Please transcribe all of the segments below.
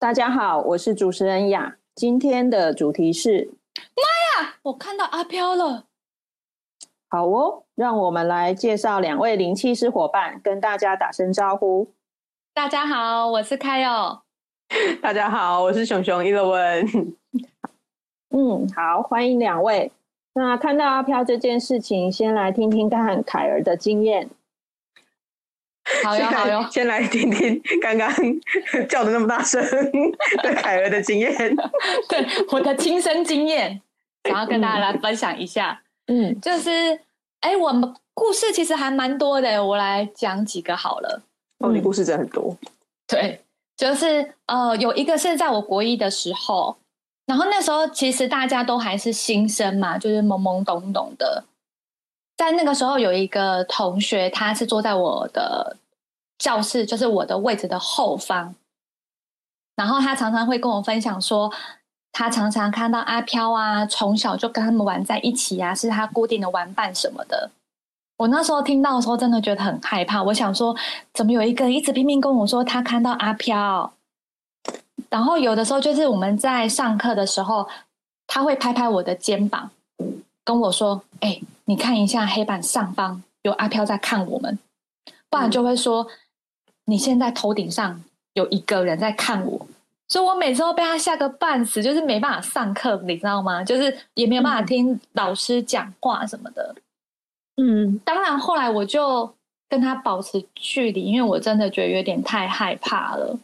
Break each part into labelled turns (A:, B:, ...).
A: 大家好，我是主持人雅。今天的主题是，
B: 妈呀，我看到阿飘了。
A: 好哦，让我们来介绍两位灵气师伙伴，跟大家打声招呼。
B: 大家好，我是凯友。
C: 大家好，我是熊熊伊乐文。
A: 嗯，好，欢迎两位。那看到阿飘这件事情，先来听听看凯儿的经验。
B: 好哟，好哟，
C: 先来听听刚刚叫的那么大声的凯儿的经验，
B: 对我的亲身经验，想要跟大家来分享一下。嗯，就是，哎，我们故事其实还蛮多的，我来讲几个好了。
C: 哦，你故事真的很多。
B: 对，就是呃，有一个是在我国一的时候，然后那时候其实大家都还是新生嘛，就是懵懵懂懂的。在那个时候，有一个同学，他是坐在我的教室，就是我的位置的后方。然后他常常会跟我分享说，他常常看到阿飘啊，从小就跟他们玩在一起啊，是他固定的玩伴什么的。我那时候听到的时候，真的觉得很害怕。我想说，怎么有一个人一直拼命跟我说他看到阿飘？然后有的时候就是我们在上课的时候，他会拍拍我的肩膀。跟我说：“哎，你看一下黑板上方有阿飘在看我们，不然就会说你现在头顶上有一个人在看我。”所以，我每次都被他吓个半死，就是没办法上课，你知道吗？就是也没有办法听老师讲话什么的。嗯，当然后来我就跟他保持距离，因为我真的觉得有点太害怕了。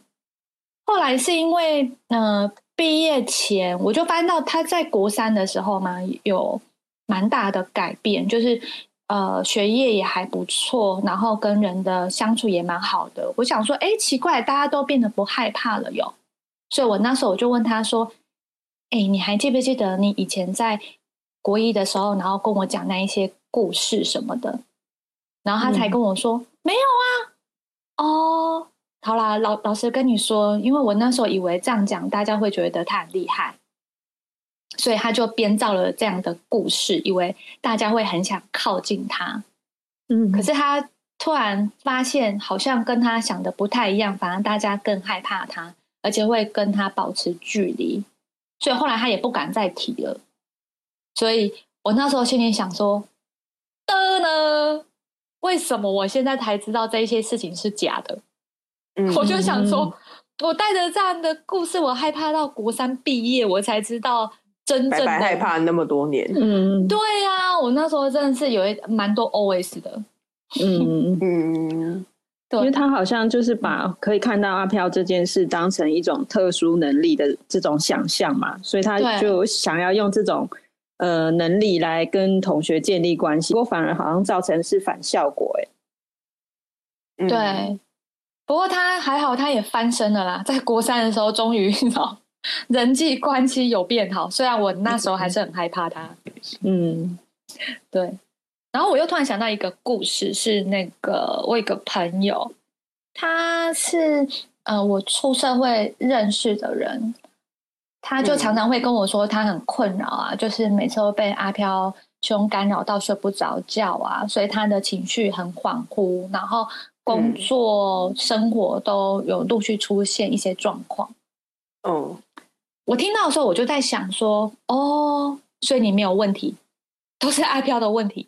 B: 后来是因为，嗯，毕业前我就翻到他在国三的时候嘛，有。蛮大的改变，就是呃，学业也还不错，然后跟人的相处也蛮好的。我想说，哎，奇怪，大家都变得不害怕了哟。所以我那时候我就问他说：“哎，你还记不记得你以前在国一的时候，然后跟我讲那一些故事什么的？”然后他才跟我说：“没有啊。”哦，好啦，老老师跟你说，因为我那时候以为这样讲，大家会觉得他很厉害。所以他就编造了这样的故事，以为大家会很想靠近他。嗯，可是他突然发现，好像跟他想的不太一样，反而大家更害怕他，而且会跟他保持距离。所以后来他也不敢再提了。所以我那时候心里想说：的呢？为什么我现在才知道这些事情是假的？嗯，我就想说，我带着这样的故事，我害怕到国三毕业，我才知道。真正的
C: 害怕那么多年，
B: 嗯，对呀，我那时候真的是有一蛮多 OS 的，嗯。
A: 嗯，对，因为他好像就是把可以看到阿飘这件事当成一种特殊能力的这种想象嘛，所以他就想要用这种呃能力来跟同学建立关系，不过反而好像造成是反效果，
B: 哎，对，不过他还好，他也翻身了啦，在国三的时候终于知道。人际关系有变好，虽然我那时候还是很害怕他。嗯，对。然后我又突然想到一个故事，是那个我一个朋友，他是呃我出社会认识的人，他就常常会跟我说他很困扰啊，就是每次都被阿飘兄干扰到睡不着觉啊，所以他的情绪很恍惚，然后工作生活都有陆续出现一些状况。嗯。我听到的时候，我就在想说，哦，所以你没有问题，都是阿飘的问题，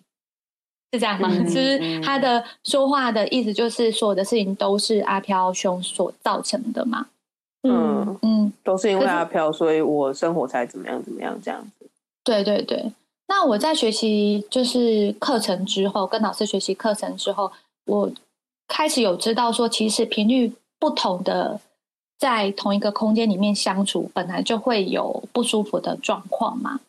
B: 是这样吗？其实他的说话的意思就是，所有的事情都是阿飘兄所造成的嘛。
C: 嗯嗯，都是因为阿飘，所以我生活才怎么样怎么样这样子。
B: 对对对，那我在学习就是课程之后，跟老师学习课程之后，我开始有知道说，其实频率不同的。在同一个空间里面相处，本来就会有不舒服的状况嘛。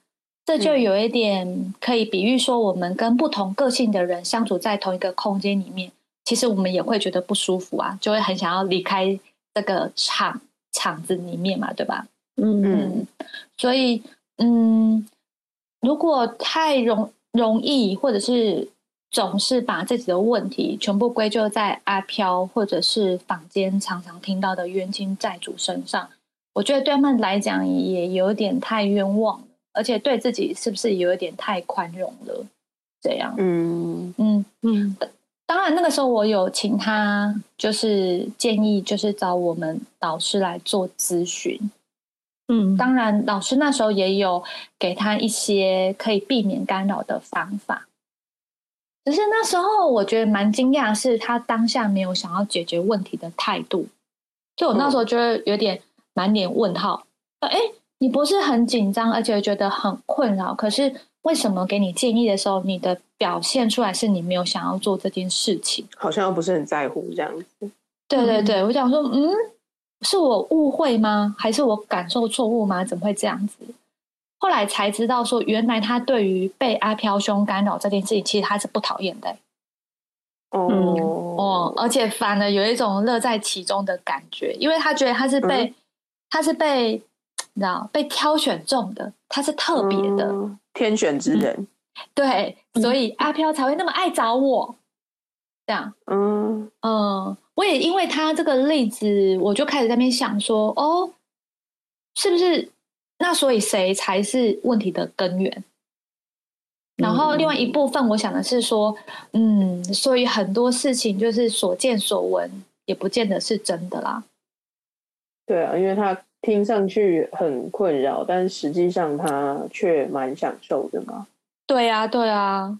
B: 这就有一点可以比喻说，我们跟不同个性的人相处在同一个空间里面，其实我们也会觉得不舒服啊，就会很想要离开这个场场子里面嘛，对吧？
A: 嗯嗯，
B: 所以嗯，如果太容容易，或者是总是把自己的问题全部归咎在阿飘或者是坊间常常听到的冤亲债主身上，我觉得对他们来讲也有点太冤枉了，而且对自己是不是有一点太宽容了？这样，
C: 嗯
B: 嗯嗯。当然，那个时候我有请他，就是建议，就是找我们导师来做咨询。
A: 嗯，
B: 当然，老师那时候也有给他一些可以避免干扰的方法。只是那时候我觉得蛮惊讶，是他当下没有想要解决问题的态度。就我那时候觉得有点满脸问号。哎，你不是很紧张，而且觉得很困扰，可是。为什么给你建议的时候，你的表现出来是你没有想要做这件事情？
C: 好像又不是很在乎这样子。
B: 对对对，我想说，嗯，是我误会吗？还是我感受错误吗？怎么会这样子？后来才知道，说原来他对于被阿飘兄干扰这件事情，其实他是不讨厌的。
C: 哦
B: 哦，而且反而有一种乐在其中的感觉，因为他觉得他是被他是被你知道被挑选中的，他是特别的。
C: 天选之人，
B: 对，所以阿飘才会那么爱找我。这样，
C: 嗯
B: 嗯，我也因为他这个例子，我就开始在那边想说，哦，是不是？那所以谁才是问题的根源？然后另外一部分，我想的是说，嗯，所以很多事情就是所见所闻，也不见得是真的啦。
C: 对啊，因为他。听上去很困扰，但实际上他却蛮享受的嘛。
B: 对啊，对啊，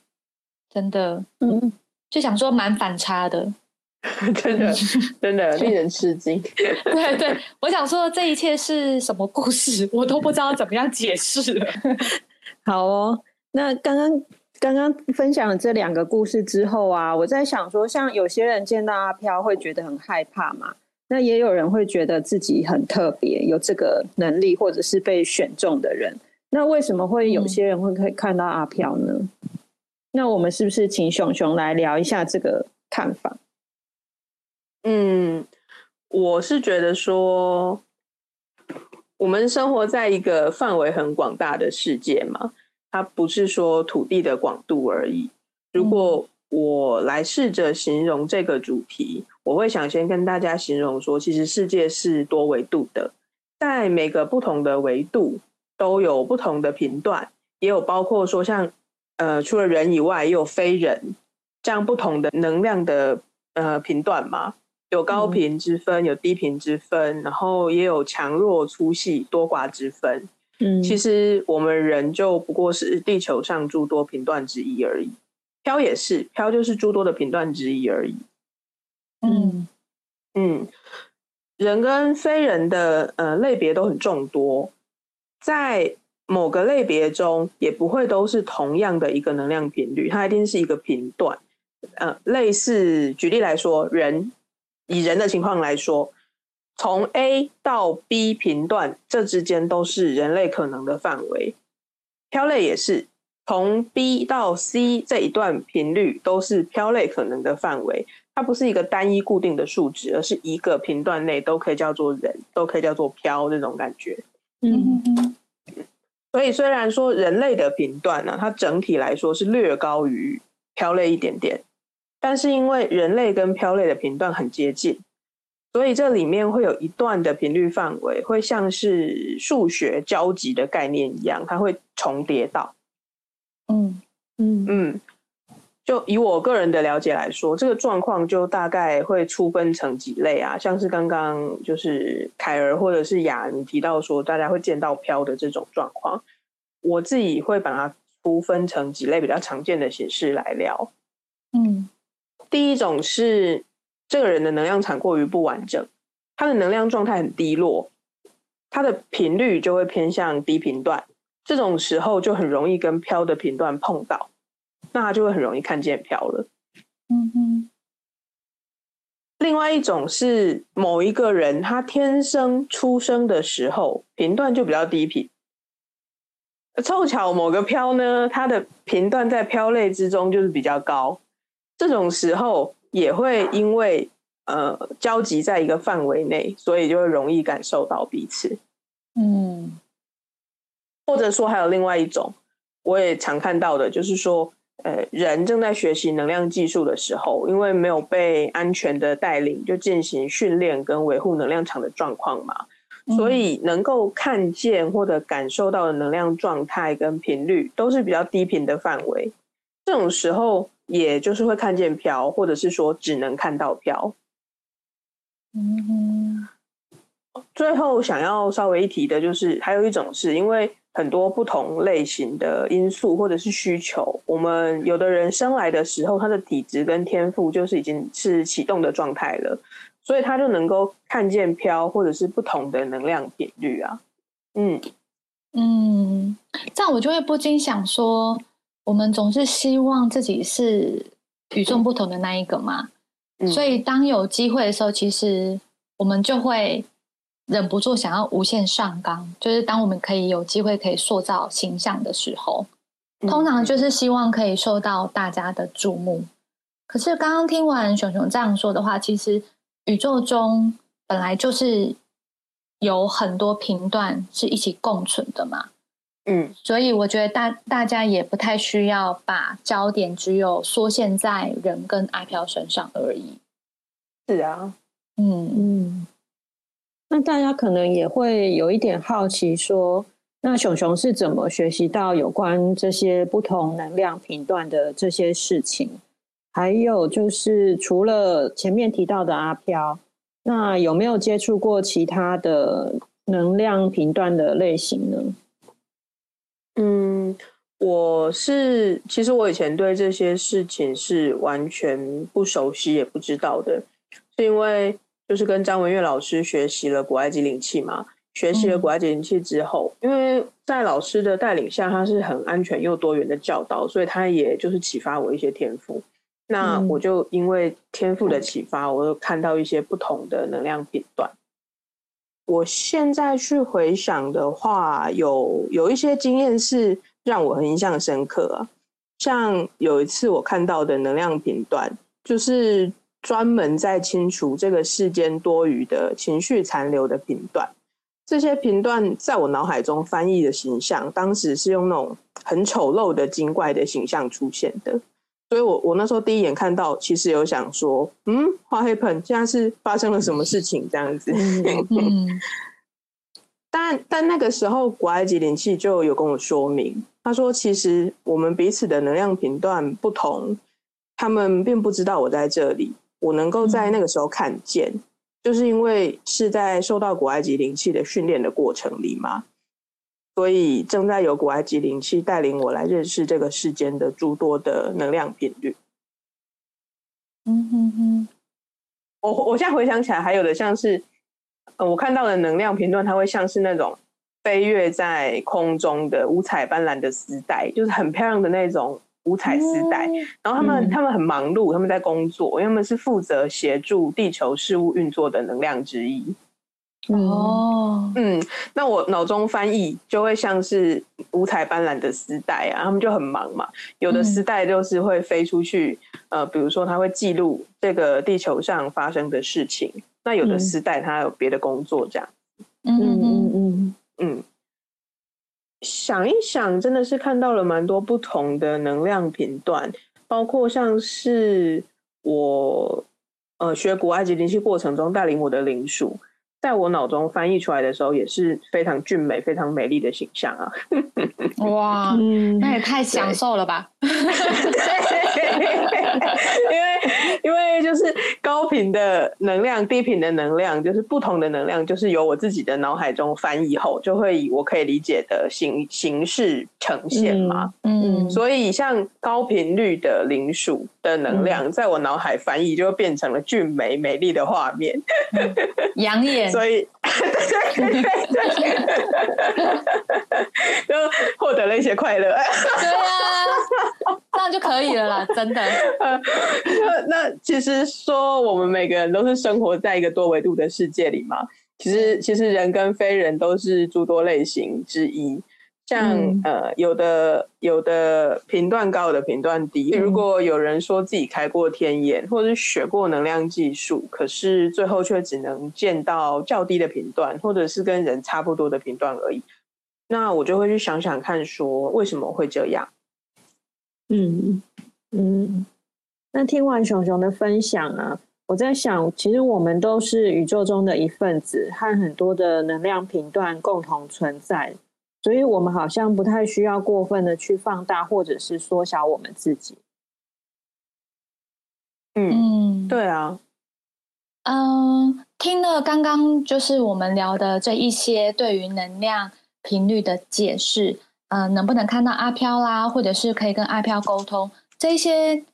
B: 真的，嗯，就想说蛮反差的，
C: 真的，真的 令人吃惊。
B: 对对，我想说这一切是什么故事，我都不知道怎么样解释了。
A: 好哦，那刚刚刚刚分享了这两个故事之后啊，我在想说，像有些人见到阿飘会觉得很害怕嘛。那也有人会觉得自己很特别，有这个能力，或者是被选中的人。那为什么会有些人会可以看到阿飘呢？那我们是不是请熊熊来聊一下这个看法？
C: 嗯，我是觉得说，我们生活在一个范围很广大的世界嘛，它不是说土地的广度而已。如果我来试着形容这个主题，我会想先跟大家形容说，其实世界是多维度的，在每个不同的维度都有不同的频段，也有包括说像呃除了人以外，也有非人这样不同的能量的呃频段嘛，有高频之分，有低频之分，然后也有强弱粗细多寡之分。
A: 嗯，
C: 其实我们人就不过是地球上诸多频段之一而已。飘也是，飘就是诸多的频段之一而已。
B: 嗯
C: 嗯，人跟非人的呃类别都很众多，在某个类别中也不会都是同样的一个能量频率，它一定是一个频段。呃，类似举例来说，人以人的情况来说，从 A 到 B 频段这之间都是人类可能的范围，飘类也是。从 B 到 C 这一段频率都是飘类可能的范围，它不是一个单一固定的数值，而是一个频段内都可以叫做人，都可以叫做飘这种感觉。
B: 嗯，
C: 所以虽然说人类的频段呢，它整体来说是略高于飘类一点点，但是因为人类跟飘类的频段很接近，所以这里面会有一段的频率范围会像是数学交集的概念一样，它会重叠到。
B: 嗯
A: 嗯
C: 嗯，就以我个人的了解来说，这个状况就大概会粗分成几类啊，像是刚刚就是凯儿或者是雅你提到说，大家会见到飘的这种状况，我自己会把它粗分成几类比较常见的形式来聊。
B: 嗯，
C: 第一种是这个人的能量场过于不完整，他的能量状态很低落，他的频率就会偏向低频段。这种时候就很容易跟飘的频段碰到，那他就会很容易看见飘了。
B: 嗯哼。
C: 另外一种是某一个人他天生出生的时候频段就比较低频，凑巧某个飘呢，它的频段在飘类之中就是比较高。这种时候也会因为呃交集在一个范围内，所以就会容易感受到彼此。嗯，或者说还有另外一种，我也常看到的，就是说。呃，人正在学习能量技术的时候，因为没有被安全的带领，就进行训练跟维护能量场的状况嘛，所以能够看见或者感受到的能量状态跟频率都是比较低频的范围。这种时候，也就是会看见飘，或者是说只能看到飘。嗯，最后想要稍微一提的就是，还有一种是因为。很多不同类型的因素或者是需求，我们有的人生来的时候，他的体质跟天赋就是已经是启动的状态了，所以他就能够看见飘或者是不同的能量频率啊。嗯
B: 嗯，这样我就会不禁想说，我们总是希望自己是与众不同的那一个嘛，所以当有机会的时候，其实我们就会。忍不住想要无限上纲，就是当我们可以有机会可以塑造形象的时候，通常就是希望可以受到大家的注目。可是刚刚听完熊熊这样说的话，其实宇宙中本来就是有很多频段是一起共存的嘛。嗯，所以我觉得大大家也不太需要把焦点只有缩限在人跟阿飘身上而已。
C: 是啊，
A: 嗯嗯。那大家可能也会有一点好奇，说那熊熊是怎么学习到有关这些不同能量频段的这些事情？还有就是，除了前面提到的阿飘，那有没有接触过其他的能量频段的类型呢？
C: 嗯，我是其实我以前对这些事情是完全不熟悉也不知道的，是因为。就是跟张文月老师学习了古埃及灵气嘛，学习了古埃及灵气之后，因为在老师的带领下，他是很安全又多元的教导，所以他也就是启发我一些天赋。那我就因为天赋的启发，我又看到一些不同的能量频段。我现在去回想的话，有有一些经验是让我很印象深刻啊，像有一次我看到的能量频段，就是。专门在清除这个世间多余的情绪残留的频段，这些频段在我脑海中翻译的形象，当时是用那种很丑陋的精怪的形象出现的，所以我我那时候第一眼看到，其实有想说，嗯，花黑盆现在是发生了什么事情这样子。但但那个时候，古埃及灵气就有跟我说明，他说，其实我们彼此的能量频段不同，他们并不知道我在这里。我能够在那个时候看见，就是因为是在受到古埃及灵气的训练的过程里嘛，所以正在由古埃及灵气带领我来认识这个世间的诸多的能量频率。嗯哼哼，我我现在回想起来，还有的像是，呃，我看到的能量频段，它会像是那种飞跃在空中的五彩斑斓的丝带，就是很漂亮的那种。五彩丝带，然后他们他们很忙碌，他们在工作，因为他们是负责协助地球事物运作的能量之一。哦，嗯，那我脑中翻译就会像是五彩斑斓的丝带啊，他们就很忙嘛。有的丝带就是会飞出去，呃，比如说它会记录这个地球上发生的事情。那有的丝带它有别的工作，这样。嗯嗯嗯嗯。想一想，真的是看到了蛮多不同的能量频段，包括像是我呃学古埃及灵气过程中带领我的灵属。在我脑中翻译出来的时候，也是非常俊美、非常美丽的形象啊！
B: 哇，那也太享受了吧！因
C: 为因为就是高频的能量、低频的能量，就是不同的能量，就是由我自己的脑海中翻译后，就会以我可以理解的形形式呈现嘛。嗯，所以像高频率的灵属的能量，在我脑海翻译，就变成了俊美、美丽的画面，
B: 养眼。
C: 所以，对对对，就获得了一些快乐。
B: 对啊，这样就可以了啦，真的。
C: 那那其实说，我们每个人都是生活在一个多维度的世界里嘛。其实，其实人跟非人都是诸多类型之一。像呃，有的有的频段高，有的频段低。如果有人说自己开过天眼，或者是学过能量技术，可是最后却只能见到较低的频段，或者是跟人差不多的频段而已，那我就会去想想看，说为什么会这样？
A: 嗯嗯。那听完熊熊的分享啊，我在想，其实我们都是宇宙中的一份子，和很多的能量频段共同存在。所以，我们好像不太需要过分的去放大或者是缩小我们自己。
C: 嗯，对啊。
B: 嗯，听了刚刚就是我们聊的这一些对于能量频率的解释，嗯，能不能看到阿飘啦，或者是可以跟阿飘沟通，这一些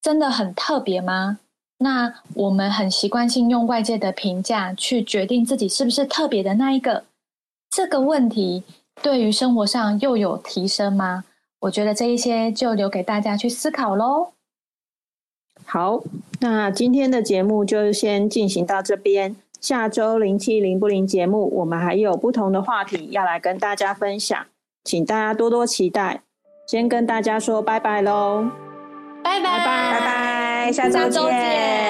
B: 真的很特别吗？那我们很习惯性用外界的评价去决定自己是不是特别的那一个，这个问题。对于生活上又有提升吗？我觉得这一些就留给大家去思考喽。
A: 好，那今天的节目就先进行到这边。下周零七零不零节目，我们还有不同的话题要来跟大家分享，请大家多多期待。先跟大家说拜拜喽，
B: 拜拜
C: 拜拜，下周见。